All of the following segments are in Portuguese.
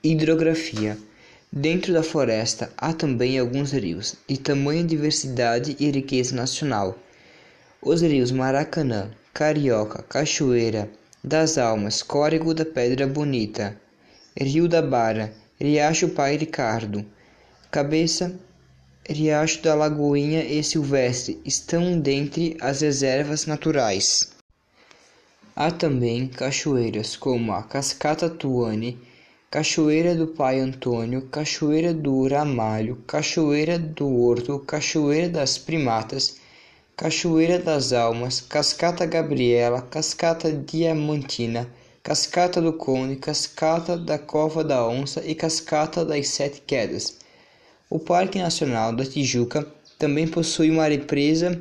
Hidrografia Dentro da floresta há também alguns rios, de tamanha diversidade e riqueza nacional. Os rios Maracanã, Carioca, Cachoeira das Almas, Córrego da Pedra Bonita, Rio da Bara, Riacho Pai Ricardo, Cabeça, Riacho da Lagoinha e Silvestre estão dentre as reservas naturais. Há também cachoeiras como a Cascata Tuane, Cachoeira do Pai Antônio, Cachoeira do Ramalho, Cachoeira do Horto, Cachoeira das Primatas, Cachoeira das Almas, Cascata Gabriela, Cascata Diamantina, Cascata do Conde, Cascata da Cova da Onça e Cascata das Sete Quedas. O Parque Nacional da Tijuca também possui uma represa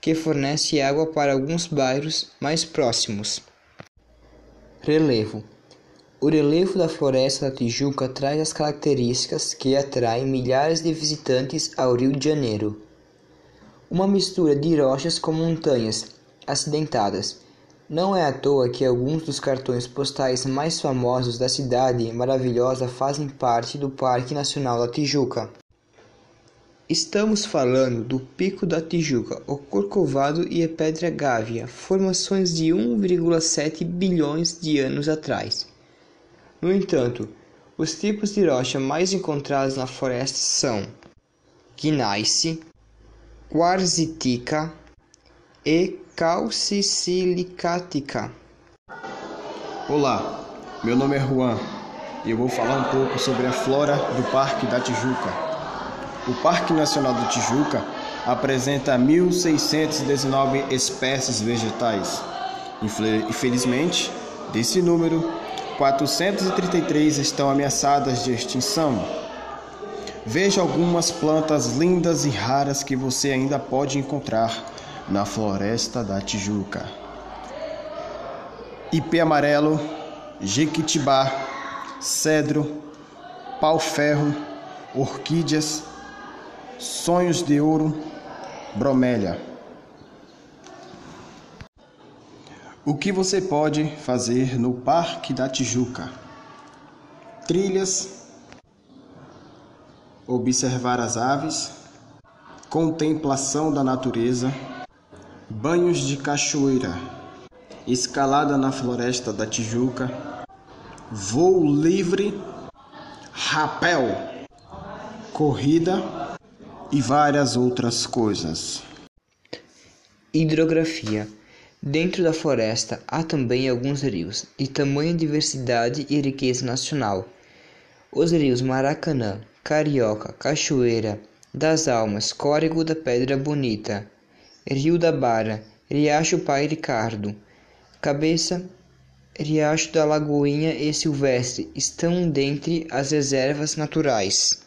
que fornece água para alguns bairros mais próximos. Relevo: O relevo da Floresta da Tijuca traz as características que atraem milhares de visitantes ao Rio de Janeiro. Uma mistura de rochas com montanhas acidentadas. Não é à toa que alguns dos cartões postais mais famosos da cidade maravilhosa fazem parte do Parque Nacional da Tijuca. Estamos falando do Pico da Tijuca, o Corcovado e a Pedra Gávea, formações de 1,7 bilhões de anos atrás. No entanto, os tipos de rocha mais encontrados na floresta são gneiss, quarzitica e calcisilicática. Olá, meu nome é Juan e eu vou falar um pouco sobre a flora do Parque da Tijuca. O Parque Nacional do Tijuca apresenta 1.619 espécies vegetais. Infelizmente, desse número, 433 estão ameaçadas de extinção. Veja algumas plantas lindas e raras que você ainda pode encontrar na floresta da Tijuca. Ipê amarelo, jequitibá, cedro, pau-ferro, orquídeas, Sonhos de Ouro, Bromélia. O que você pode fazer no Parque da Tijuca? Trilhas, observar as aves, contemplação da natureza, banhos de cachoeira, escalada na floresta da Tijuca, voo livre, rapel, corrida e várias outras coisas. Hidrografia Dentro da floresta há também alguns rios, de tamanha diversidade e riqueza nacional. Os rios Maracanã, Carioca, Cachoeira das Almas, Córrego da Pedra Bonita, Rio da Bara, Riacho Pai Ricardo, Cabeça, Riacho da Lagoinha e Silvestre estão dentre as reservas naturais.